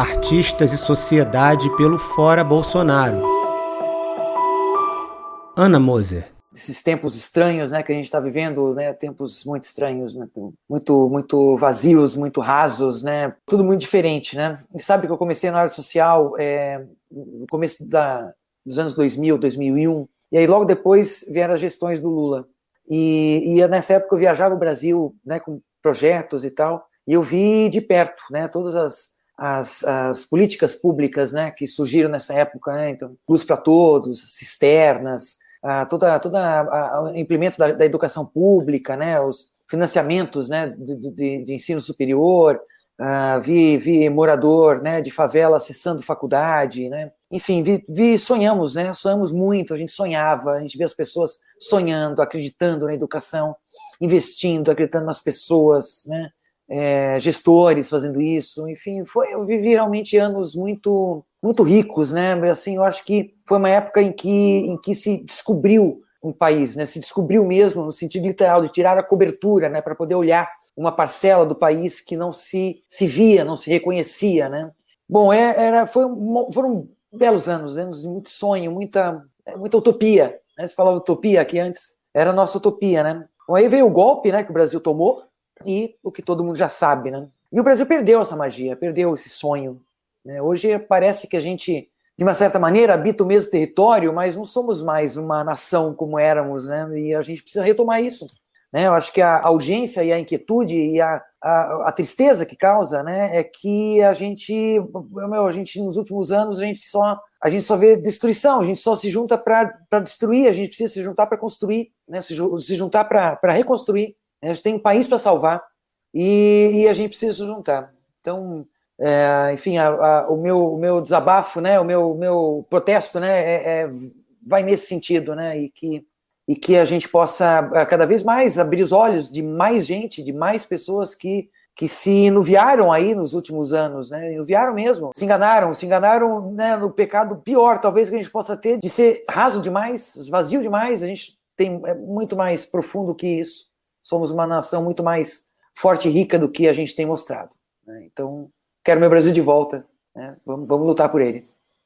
Artistas e Sociedade pelo Fora Bolsonaro. Ana Moser. Esses tempos estranhos, né, que a gente está vivendo, né, tempos muito estranhos, né, muito, muito vazios, muito rasos, né, tudo muito diferente, né. E sabe que eu comecei na área social é, no começo da, dos anos 2000, 2001, e aí logo depois vieram as gestões do Lula. E, e nessa época eu viajava o Brasil, né, com projetos e tal, e eu vi de perto, né, todas as, as, as políticas públicas, né, que surgiram nessa época, né, então, luz para todos, cisternas, a, toda, toda o implemento da, da, educação pública, né, os financiamentos, né, de, de, de ensino superior, Uh, vi, vi morador né, de favela acessando faculdade, né? Enfim, vi, vi, sonhamos, né? Sonhamos muito, a gente sonhava, a gente vê as pessoas sonhando, acreditando na educação, investindo, acreditando nas pessoas, né? É, gestores fazendo isso, enfim, foi, eu vivi realmente anos muito, muito ricos, né? Assim, eu acho que foi uma época em que, em que se descobriu um país, né? Se descobriu mesmo no sentido literal de tirar a cobertura, né? Para poder olhar uma parcela do país que não se, se via, não se reconhecia, né? Bom, é, era, foi, foram belos anos, anos de muito sonho, muita, muita utopia. Né? Você falava utopia aqui antes, era a nossa utopia, né? Bom, aí veio o golpe, né, que o Brasil tomou e o que todo mundo já sabe, né? E o Brasil perdeu essa magia, perdeu esse sonho. Né? Hoje parece que a gente, de uma certa maneira, habita o mesmo território, mas não somos mais uma nação como éramos, né? E a gente precisa retomar isso. Né? Eu acho que a, urgência e a inquietude e a, a, a, tristeza que causa né, é que a gente, meu, a gente, nos últimos anos, a gente só, a gente só vê destruição, a gente só se junta para destruir, a gente precisa se juntar para construir, né, se, se juntar para reconstruir. A gente tem um país para salvar e, e, a gente precisa se juntar. Então, é, enfim, o, meu, o meu desabafo, né, o meu, meu protesto né, é, é, vai nesse sentido, né, e que e que a gente possa eh, cada vez mais abrir os olhos de mais gente, de mais pessoas que, que se inuviaram aí nos últimos anos, né? Inuviaram mesmo, se enganaram, se enganaram né, no pecado pior, talvez que a gente possa ter, de ser raso demais, vazio demais. A gente tem é muito mais profundo que isso. Somos uma nação muito mais forte e rica do que a gente tem mostrado. Né? Então, quero meu Brasil de volta. Né? Vamos, vamos lutar por ele.